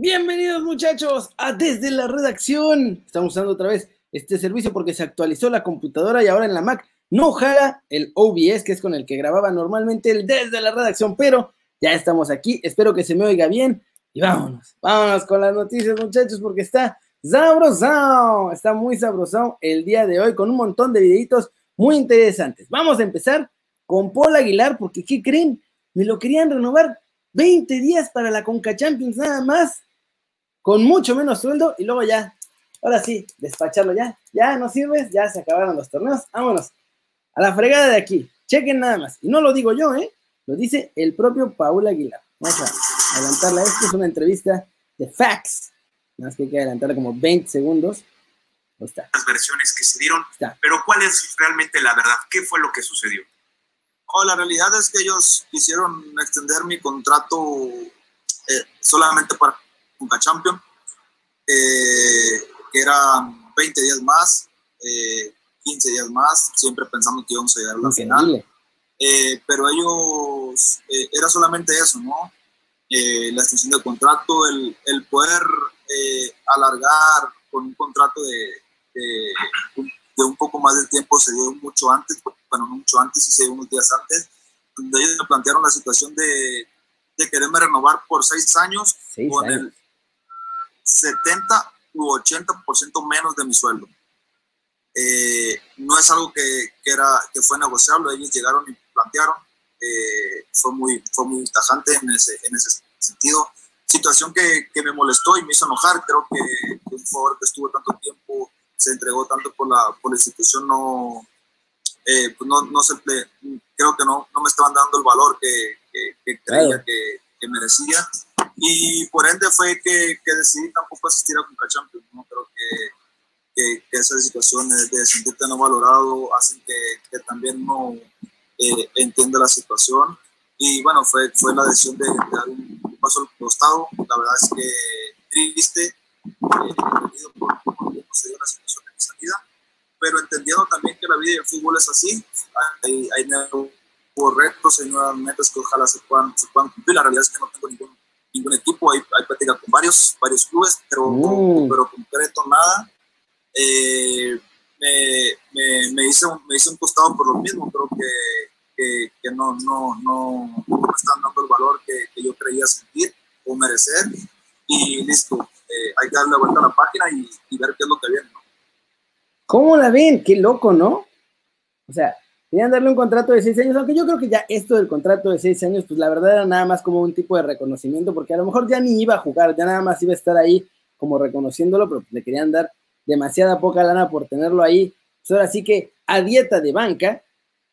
Bienvenidos muchachos a Desde la Redacción. Estamos usando otra vez este servicio porque se actualizó la computadora y ahora en la Mac no jala el OBS, que es con el que grababa normalmente el Desde la Redacción, pero ya estamos aquí. Espero que se me oiga bien y vámonos, vámonos con las noticias muchachos porque está sabrosón, está muy sabrosón el día de hoy con un montón de videitos muy interesantes. Vamos a empezar con Paul Aguilar porque ¿qué creen? Me lo querían renovar 20 días para la Conca Champions nada más con mucho menos sueldo y luego ya, ahora sí, despacharlo ya, ya no sirves, ya se acabaron los torneos, vámonos, a la fregada de aquí, chequen nada más, y no lo digo yo, ¿eh? Lo dice el propio Paul Aguilar. Vamos a adelantarla, esto es una entrevista de Fax, más que hay que adelantarla como 20 segundos. Está. Las versiones que se dieron, pero ¿cuál es realmente la verdad? ¿Qué fue lo que sucedió? Oh, la realidad es que ellos quisieron extender mi contrato eh, solamente para Conca Champion, eh, que eran 20 días más, 15 eh, días más, siempre pensando que íbamos a llegar a la final. Eh, pero ellos, era solamente eso, ¿no? la extensión del contrato, el, el poder alargar con un contrato de, de, un poco más de tiempo se dio mucho antes, bueno, no mucho antes, sí se dio unos días antes, donde ellos me plantearon la situación de, de quererme renovar por seis años con el 70 u 80% menos de mi sueldo. Eh, no es algo que, que, era, que fue negociable, ellos llegaron y plantearon, eh, fue, muy, fue muy tajante en ese, en ese sentido. Situación que, que, me molestó y me hizo enojar, creo que, un jugador que estuvo tanto tiempo, se entregó tanto por la, por la institución, no, eh, pues no, no se, creo que no, no me estaban dando el valor que, que creía que, merecía y por ende fue que, que decidí tampoco asistir a Conca Champions. ¿no? Creo que, que, que esas situaciones de sentirte no valorado hacen que, también no eh, entienda la situación. Y bueno, fue, fue la decisión de, dar un paso al costado. La verdad es que triste, eh, por cómo se dio la situación de mi salida, pero entendiendo también que la vida y el fútbol es así. Hay, hay nuevos retos, hay nuevas metas que ojalá se puedan, se puedan cumplir. La realidad es que no tengo ningún ningún equipo, hay, hay práctica con varios, varios clubes, pero, mm. pero concreto nada. Eh, me, me, me, hice un, me hice un costado por lo mismo, creo que, que, que no, no, no, no, me están dando el valor que, que yo creía sentir o merecer. Y listo, eh, hay que darle vuelta a la página y, y, ver qué es lo que viene. ¿no? ¿Cómo la ven? Qué loco, ¿no? O sea, Querían darle un contrato de seis años, aunque yo creo que ya esto del contrato de seis años, pues la verdad era nada más como un tipo de reconocimiento, porque a lo mejor ya ni iba a jugar, ya nada más iba a estar ahí como reconociéndolo, pero le querían dar demasiada poca lana por tenerlo ahí. Pues ahora sí que a dieta de banca,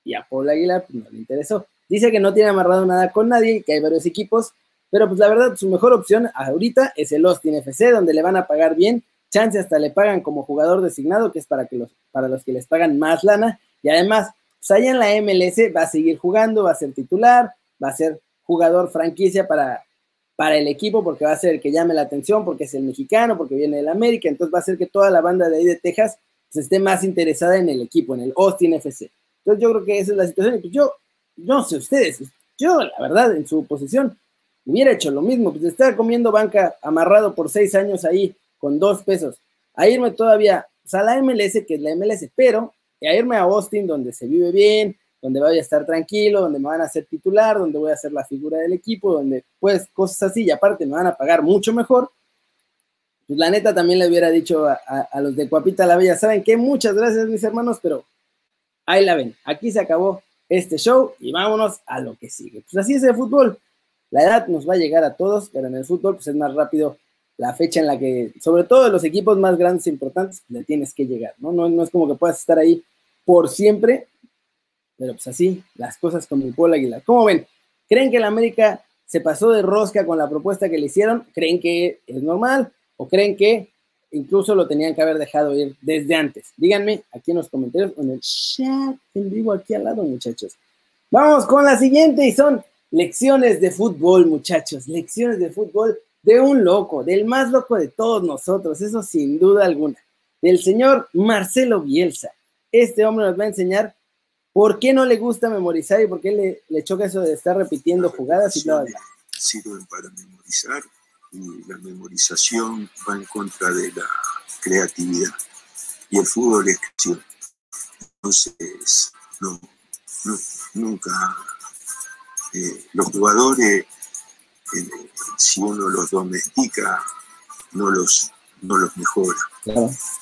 y a Paul Aguilar pues, no le interesó. Dice que no tiene amarrado nada con nadie, que hay varios equipos, pero pues la verdad su mejor opción ahorita es el Austin FC, donde le van a pagar bien, chance hasta le pagan como jugador designado, que es para, que los, para los que les pagan más lana, y además pues allá en la MLS va a seguir jugando, va a ser titular, va a ser jugador franquicia para, para el equipo, porque va a ser el que llame la atención, porque es el mexicano, porque viene del América, entonces va a ser que toda la banda de ahí de Texas pues, esté más interesada en el equipo, en el Austin FC. Entonces yo creo que esa es la situación. Pues yo, no sé ustedes, yo la verdad en su posición hubiera hecho lo mismo, pues estar comiendo banca amarrado por seis años ahí con dos pesos, a irme todavía pues, a la MLS, que es la MLS, pero a irme a Austin, donde se vive bien, donde voy a estar tranquilo, donde me van a hacer titular, donde voy a ser la figura del equipo, donde pues cosas así, y aparte me van a pagar mucho mejor. Pues la neta también le hubiera dicho a, los de Cuapita la Bella, ¿saben qué? Muchas gracias mis hermanos, pero ahí la ven, aquí se acabó este show y vámonos a lo que sigue. Pues así es el fútbol. La edad nos va a llegar a todos, pero en el fútbol pues es más rápido la fecha en la que, sobre todo los equipos más grandes e importantes, le tienes que llegar, ¿no? ¿no? No es como que puedas estar ahí por siempre, pero pues así, las cosas con mi Puebla Aguilar. ¿Cómo ven? ¿Creen que el América se pasó de rosca con la propuesta que le hicieron? ¿Creen que es normal? ¿O creen que incluso lo tenían que haber dejado ir desde antes? Díganme aquí en los comentarios o en el chat en vivo aquí al lado, muchachos. Vamos con la siguiente y son lecciones de fútbol, muchachos. Lecciones de fútbol de un loco, del más loco de todos nosotros, eso sin duda alguna, del señor Marcelo Bielsa. Este hombre nos va a enseñar por qué no le gusta memorizar y por qué le, le choca eso de estar repitiendo jugadas y todo. Sirven para memorizar y la memorización va en contra de la creatividad. Y el fútbol es creación. Entonces, no, nunca eh, los jugadores, eh, si uno los domestica, no los, no los mejora,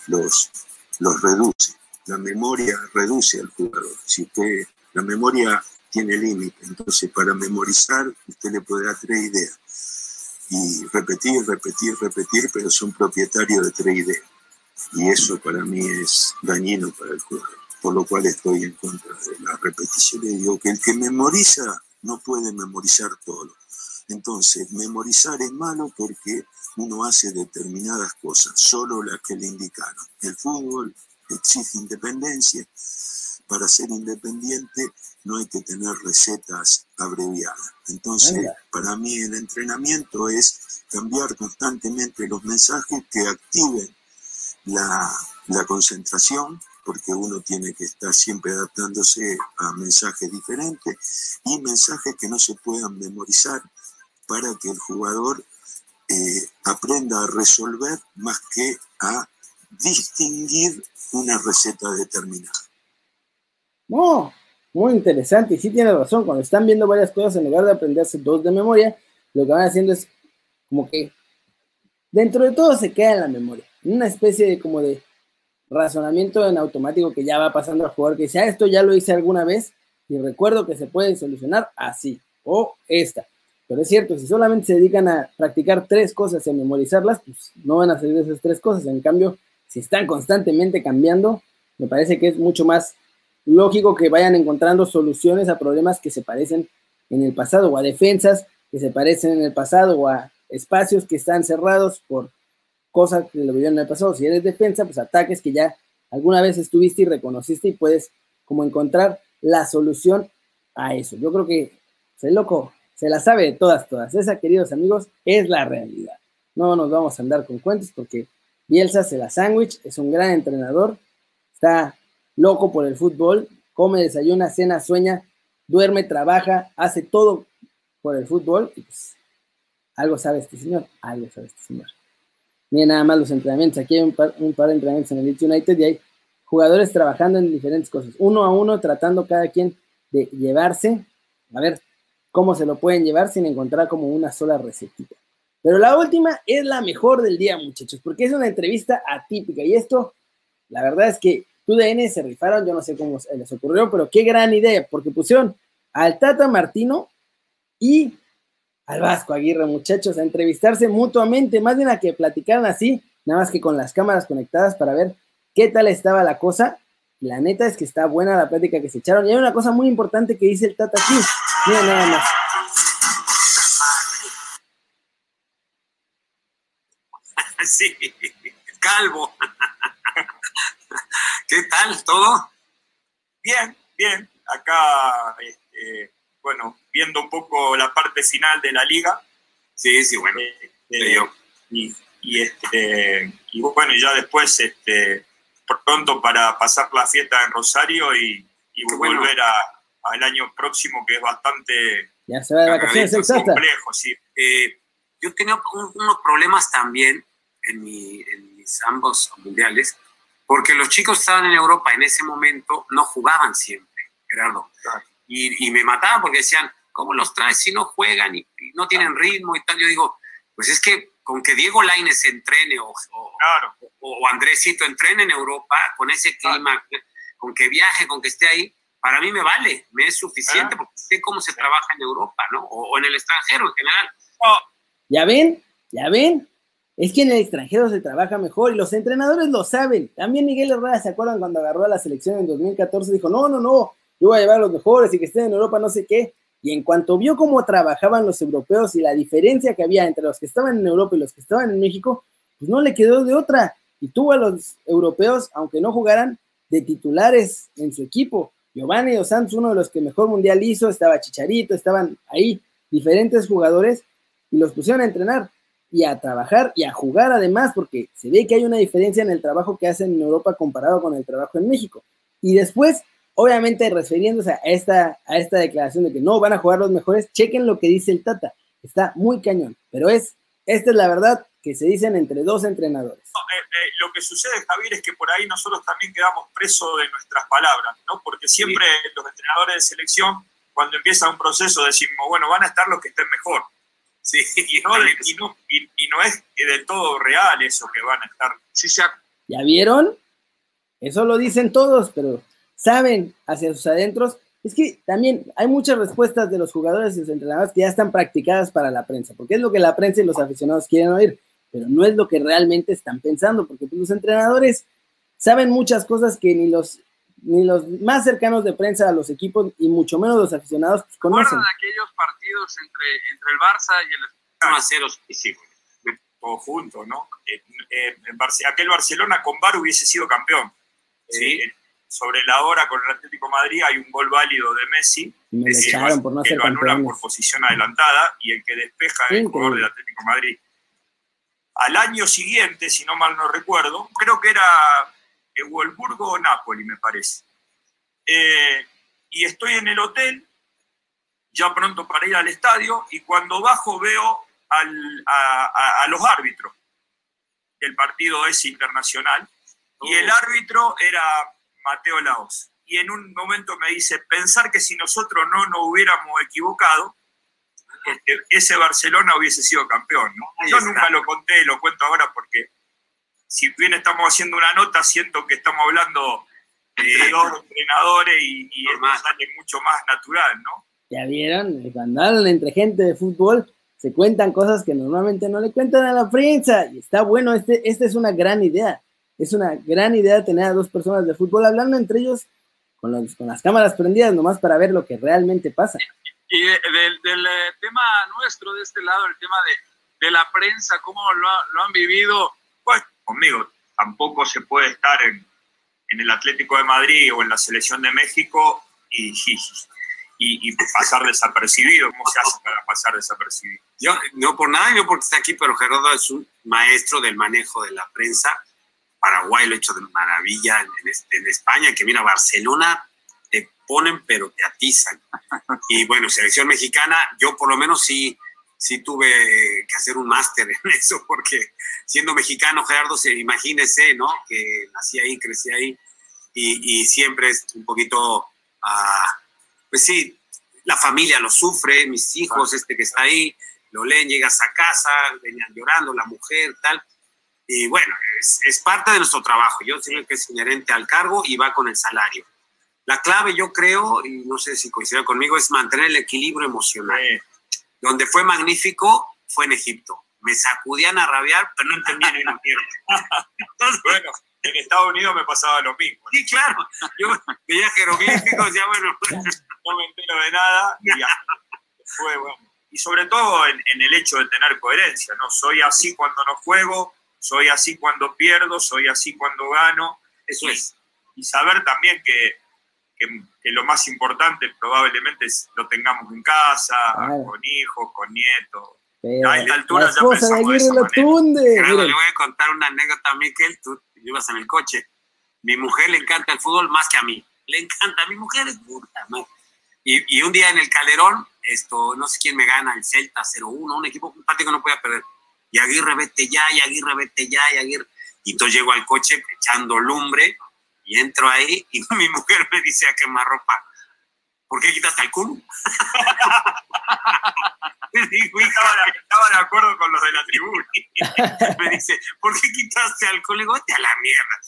los, los reduce. La memoria reduce al jugador. Si usted, la memoria tiene límite, entonces para memorizar usted le dar tres ideas y repetir, repetir, repetir, pero son propietarios de tres ideas. Y eso para mí es dañino para el jugador, por lo cual estoy en contra de la repetición. Y digo que el que memoriza no puede memorizar todo. Entonces, memorizar es malo porque uno hace determinadas cosas, solo las que le indicaron. El fútbol exige independencia. Para ser independiente no hay que tener recetas abreviadas. Entonces, para mí el entrenamiento es cambiar constantemente los mensajes que activen la, la concentración, porque uno tiene que estar siempre adaptándose a mensajes diferentes y mensajes que no se puedan memorizar para que el jugador eh, aprenda a resolver más que a distinguir una receta determinada. No, muy interesante. Y sí tiene razón, cuando están viendo varias cosas, en lugar de aprenderse dos de memoria, lo que van haciendo es como que dentro de todo se queda en la memoria. Una especie de como de razonamiento en automático que ya va pasando al jugador que dice, ah, esto ya lo hice alguna vez y recuerdo que se puede solucionar así o esta. Pero es cierto, si solamente se dedican a practicar tres cosas y a memorizarlas, pues no van a salir esas tres cosas. En cambio, si están constantemente cambiando, me parece que es mucho más lógico que vayan encontrando soluciones a problemas que se parecen en el pasado o a defensas que se parecen en el pasado o a espacios que están cerrados por cosas que lo vivieron en el pasado. Si eres defensa, pues ataques que ya alguna vez estuviste y reconociste y puedes como encontrar la solución a eso. Yo creo que se loco, se la sabe de todas, todas. Esa, queridos amigos, es la realidad. No nos vamos a andar con cuentos porque Bielsa se la sándwich, es un gran entrenador, está loco por el fútbol, come, desayuna, cena, sueña, duerme, trabaja, hace todo por el fútbol y pues algo sabe este señor, algo sabe este señor. Miren nada más los entrenamientos, aquí hay un par, un par de entrenamientos en el Leeds United y hay jugadores trabajando en diferentes cosas, uno a uno tratando cada quien de llevarse, a ver cómo se lo pueden llevar sin encontrar como una sola recetita. Pero la última es la mejor del día, muchachos, porque es una entrevista atípica y esto, la verdad es que TUDN se rifaron, yo no sé cómo les ocurrió, pero qué gran idea, porque pusieron al Tata Martino y al Vasco Aguirre, muchachos, a entrevistarse mutuamente, más bien a que platicaran así, nada más que con las cámaras conectadas para ver qué tal estaba la cosa. La neta es que está buena la plática que se echaron. Y hay una cosa muy importante que dice el Tata aquí. Miren nada más. Sí, calvo. ¿Qué tal todo? Bien, bien. Acá, este, bueno, viendo un poco la parte final de la liga. Sí, sí, bueno. Este, y, y, este, y bueno, ya después, este, pronto para pasar la fiesta en Rosario y, volver al año próximo, que es bastante ya se va de vacaciones, complejo. Sí. Eh, yo tenía unos problemas también en, en mis ambos mundiales porque los chicos estaban en Europa en ese momento, no jugaban siempre, Gerardo. Y, me mataban porque decían, ¿cómo los traes si no juegan y, no tienen ritmo y tal? Yo digo, pues es que con que Diego Laines entrene o, o, Andresito entrene en Europa, con ese clima, con que viaje, con que esté ahí, para mí me vale, me es suficiente porque sé cómo se trabaja en Europa, ¿no? O, en el extranjero en general. ¿Ya ven? ¿Ya ven? Es que en el extranjero se trabaja mejor y los entrenadores lo saben. También Miguel Herrera, ¿se acuerdan cuando agarró a la selección en 2014? Dijo, no, no, no, yo voy a llevar a los mejores y que estén en Europa, no sé qué. Y en cuanto vio cómo trabajaban los europeos y la diferencia que había entre los que estaban en Europa y los que estaban en México, pues no le quedó de otra. Y tuvo a los europeos, aunque no jugaran, de titulares en su equipo. Giovanni Dos Santos, uno de los que mejor mundial hizo, estaba Chicharito, estaban ahí diferentes jugadores y los pusieron a entrenar y a trabajar y a jugar además, porque se ve que hay una diferencia en el trabajo que hacen en Europa comparado con el trabajo en México. Y después, obviamente, refiriéndose a esta, a esta declaración de que no van a jugar los mejores, chequen lo que dice el Tata. Está muy cañón, pero es esta es la verdad que se dicen entre dos entrenadores. Eh, eh, lo que sucede, Javier, es que por ahí nosotros también quedamos presos de nuestras palabras, ¿no? Porque siempre los entrenadores de selección, cuando empieza un proceso, decimos, bueno, van a estar los que estén mejor. Sí, y no, y no, es del todo real eso que van a estar. Sí, sí. ¿Ya vieron? Eso lo dicen todos, pero saben hacia sus adentros. Es que también hay muchas respuestas de los jugadores y los entrenadores que ya están practicadas para la prensa, porque es lo que la prensa y los aficionados quieren oír, pero no es lo que realmente están pensando, porque pues, los entrenadores saben muchas cosas que ni los ni los más cercanos de prensa a los equipos y mucho menos los aficionados pues, conocen. aquellos partidos entre, entre el Barça y el 1 a 0 Todo junto, ¿no? Eh, eh, aquel Barcelona con Bar hubiese sido campeón. Sí. Eh, sobre la hora con el Atlético Madrid hay un gol válido de Messi. me echaron por no que ser lo anulan por posición adelantada y el que despeja es el jugador del Atlético Madrid. Al año siguiente, si no mal no recuerdo, creo que era Wolfsburgo o Napoli, me parece. Eh, y estoy en el hotel, ya pronto para ir al estadio, y cuando bajo veo a, los árbitros del partido ese internacional, y el oh. árbitro era Mateo Laos. Y en un momento me dice, pensar que si nosotros no nos hubiéramos equivocado, este, ese Barcelona hubiese sido campeón. Yo nunca lo conté, lo cuento ahora porque si bien estamos haciendo una nota, siento que estamos hablando de dos entrenadores y, y sale mucho más natural, ¿no? Ya vieron, cuando hablan entre gente de fútbol, se cuentan cosas que normalmente no le cuentan a la prensa. Y está bueno, este, esta es una gran idea. Es una gran idea tener a dos personas de fútbol hablando entre ellos con, con las cámaras prendidas, nomás para ver lo que realmente pasa. Y del, del eh, tema nuestro, de este lado, el tema de, de la prensa, cómo lo, lo han vivido, conmigo. Tampoco se puede estar en, el Atlético de Madrid o en la selección de México y, y, y, pasar desapercibido. ¿Cómo se hace para pasar desapercibido? No por nada, yo porque está aquí, pero Gerardo es un maestro del manejo de la prensa. Paraguay lo ha hecho de maravilla en, en, España, que mira, Barcelona te ponen pero te atizan. Y bueno, selección mexicana, yo por lo menos sí sí tuve que hacer un máster en eso, porque siendo mexicano, Gerardo, se, imagínese, ¿no? Que nací ahí, crecí ahí, y, siempre es un poquito, ah, pues sí, la familia lo sufre, mis hijos, este que está ahí, lo leen, llegas a casa, venían llorando, la mujer, tal. Y bueno, es, es parte de nuestro trabajo. Yo sé que es inherente al cargo y va con el salario. La clave, yo creo, y no sé si coincide conmigo, es mantener el equilibrio emocional. Donde fue magnífico fue en Egipto. Me sacudían a rabiar, pero no entendía ni una mierda. bueno, en Estados Unidos me pasaba lo mismo. Sí, claro. Yo veía jeroglíficos, ya bueno. no me entero de nada y ya. Fue, bueno. Y sobre todo en, el hecho de tener coherencia, ¿no? Soy así cuando no juego, soy así cuando pierdo, soy así cuando gano. Eso es. Y saber también que que, lo más importante probablemente es lo tengamos en casa, con hijos, con nietos. a esta altura ya pensamos de lo tunde. le voy a contar una anécdota a Miquel, tú ibas en el coche. Mi mujer le encanta el fútbol más que a mí. Le encanta, mi mujer es puta, Y, y, un día en el Calderón, esto, no sé quién me gana, el Celta 0-1, un equipo, un partido que no podía perder. Y Aguirre vete ya, y Aguirre vete ya, y Aguirre. Y entonces llego al coche echando lumbre, y entro ahí y mi mujer me dice a quemar ropa, ¿por qué quitaste el culo? estaba, de acuerdo con los de la tribuna. me dice, ¿por qué quitaste alcohol? Le digo, vete a la mierda.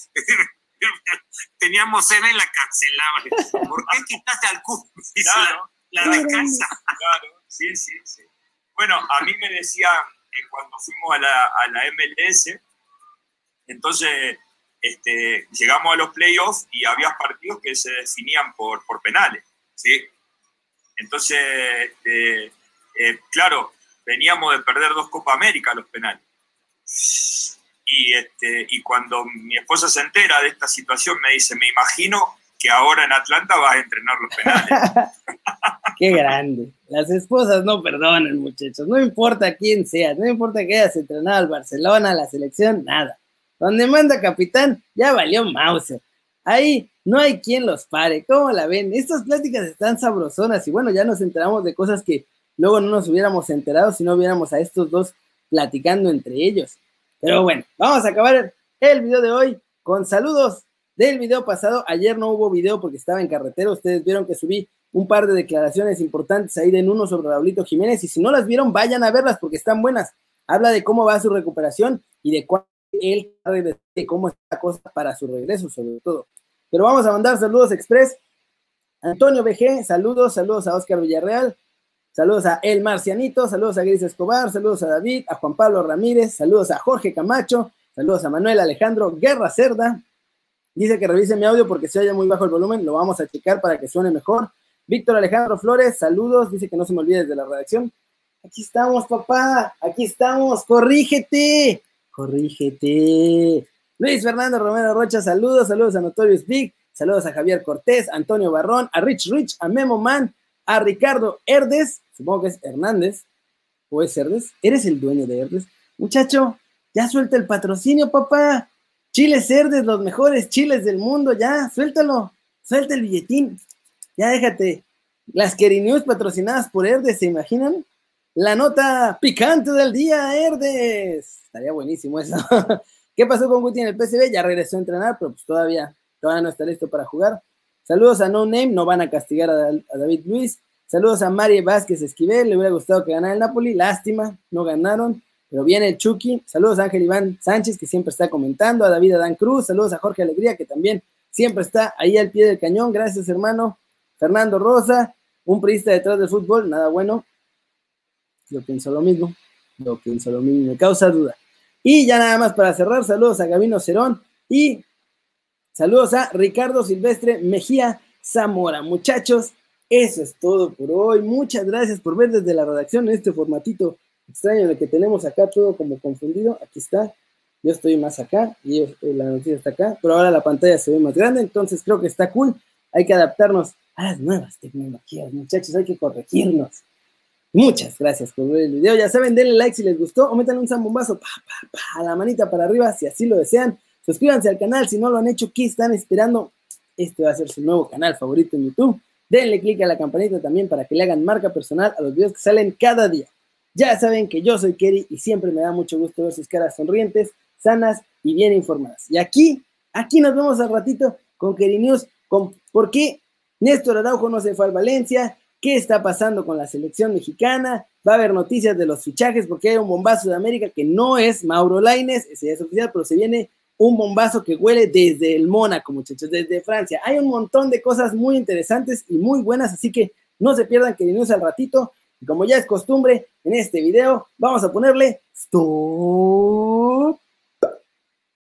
Teníamos cena y la cancelaban. ¿Por qué quitaste alcohol? Claro, la, de casa. Claro, sí, sí, sí. Bueno, a mí me decía que cuando fuimos a la, a la MLS, entonces este, llegamos a los playoffs y había partidos que se definían por, penales. ¿sí? Entonces, este, eh, claro, veníamos de perder dos Copa América los penales. Y, este, y cuando mi esposa se entera de esta situación, me dice, me imagino que ahora en Atlanta vas a entrenar los penales. Qué grande. Las esposas no perdonan, muchachos. No importa quién sea, no importa que hayas entrenado al Barcelona, a la selección, nada. Donde manda capitán, ya valió Mauser. Ahí no hay quien los pare. ¿Cómo la ven? Estas pláticas están sabrosonas y bueno, ya nos enteramos de cosas que luego no nos hubiéramos enterado si no viéramos a estos dos platicando entre ellos. Pero bueno, vamos a acabar el video de hoy con saludos del video pasado. Ayer no hubo video porque estaba en carretera. Ustedes vieron que subí un par de declaraciones importantes ahí de uno sobre Raulito Jiménez. Y si no las vieron, vayan a verlas porque están buenas. Habla de cómo va su recuperación y de cuál él de cómo cosa para su regreso, sobre todo. Pero vamos a mandar saludos express. Antonio BG, saludos, saludos a Oscar Villarreal, saludos a El Marcianito, saludos a Gris Escobar, saludos a David, a Juan Pablo Ramírez, saludos a Jorge Camacho, saludos a Manuel Alejandro Guerra Cerda. Dice que revise mi audio porque se oye muy bajo el volumen, lo vamos a checar para que suene mejor. Víctor Alejandro Flores, saludos, dice que no se me olvide de la redacción. Aquí estamos, papá, aquí estamos, corrígete, corrígete. Luis Fernando Romero Rocha, saludos, saludos a Notorious Big, saludos a Javier Cortés, Antonio Barrón, a Rich Rich, a Memo Man, a Ricardo Herdes, supongo que es Hernández, o es Herdes, eres el dueño de Herdes. Muchacho, ya suelta el patrocinio, papá. Chiles Herdes, los mejores chiles del mundo, ya, suéltalo, suelta el billetín. Ya déjate. Las News patrocinadas por Herdes, ¿se imaginan? La nota picante del día, Herdes. Estaría buenísimo eso. ¿Qué pasó con Guti en el PCB? Ya regresó a entrenar, pero pues todavía, todavía no está listo para jugar. Saludos a No Name, no van a castigar a, David Luis. Saludos a Mari Vázquez Esquivel, le hubiera gustado que ganara el Napoli, lástima, no ganaron, pero viene el Chucky. Saludos a Ángel Iván Sánchez, que siempre está comentando, a David Adán Cruz, saludos a Jorge Alegría, que también siempre está ahí al pie del cañón, gracias hermano. Fernando Rosa, un priista detrás del fútbol, nada bueno. Yo pienso lo mismo, yo pienso lo mismo, me causa duda. Y ya nada más para cerrar, saludos a Gabino Cerón y saludos a Ricardo Silvestre Mejía Zamora. Muchachos, eso es todo por hoy. Muchas gracias por ver desde la redacción este formatito extraño de que tenemos acá todo como confundido. Aquí está. Yo estoy más acá y la noticia está acá, pero ahora la pantalla se ve más grande, entonces creo que está cool. Hay que adaptarnos a las nuevas tecnologías, muchachos, hay que corregirnos. Muchas gracias por ver el video. Ya saben, denle like si les gustó o metan un zambombazo pa, a la manita para arriba si así lo desean. Suscríbanse al canal si no lo han hecho. ¿Qué están esperando? Este va a ser su nuevo canal favorito en YouTube. Denle click a la campanita también para que le hagan marca personal a los videos que salen cada día. Ya saben que yo soy Kerry y siempre me da mucho gusto ver sus caras sonrientes, sanas y bien informadas. Y aquí, aquí nos vemos al ratito con Kerry News. Con, ¿Por qué Néstor Araujo no se fue al Valencia? Qué está pasando con la selección mexicana, va a haber noticias de los fichajes porque hay un bombazo de América que no es Mauro Laines, ese es oficial, pero se viene un bombazo que huele desde el Mónaco, muchachos, desde Francia. Hay un montón de cosas muy interesantes y muy buenas, así que no se pierdan que venimos al ratito. Y como ya es costumbre, en este video vamos a ponerle stop.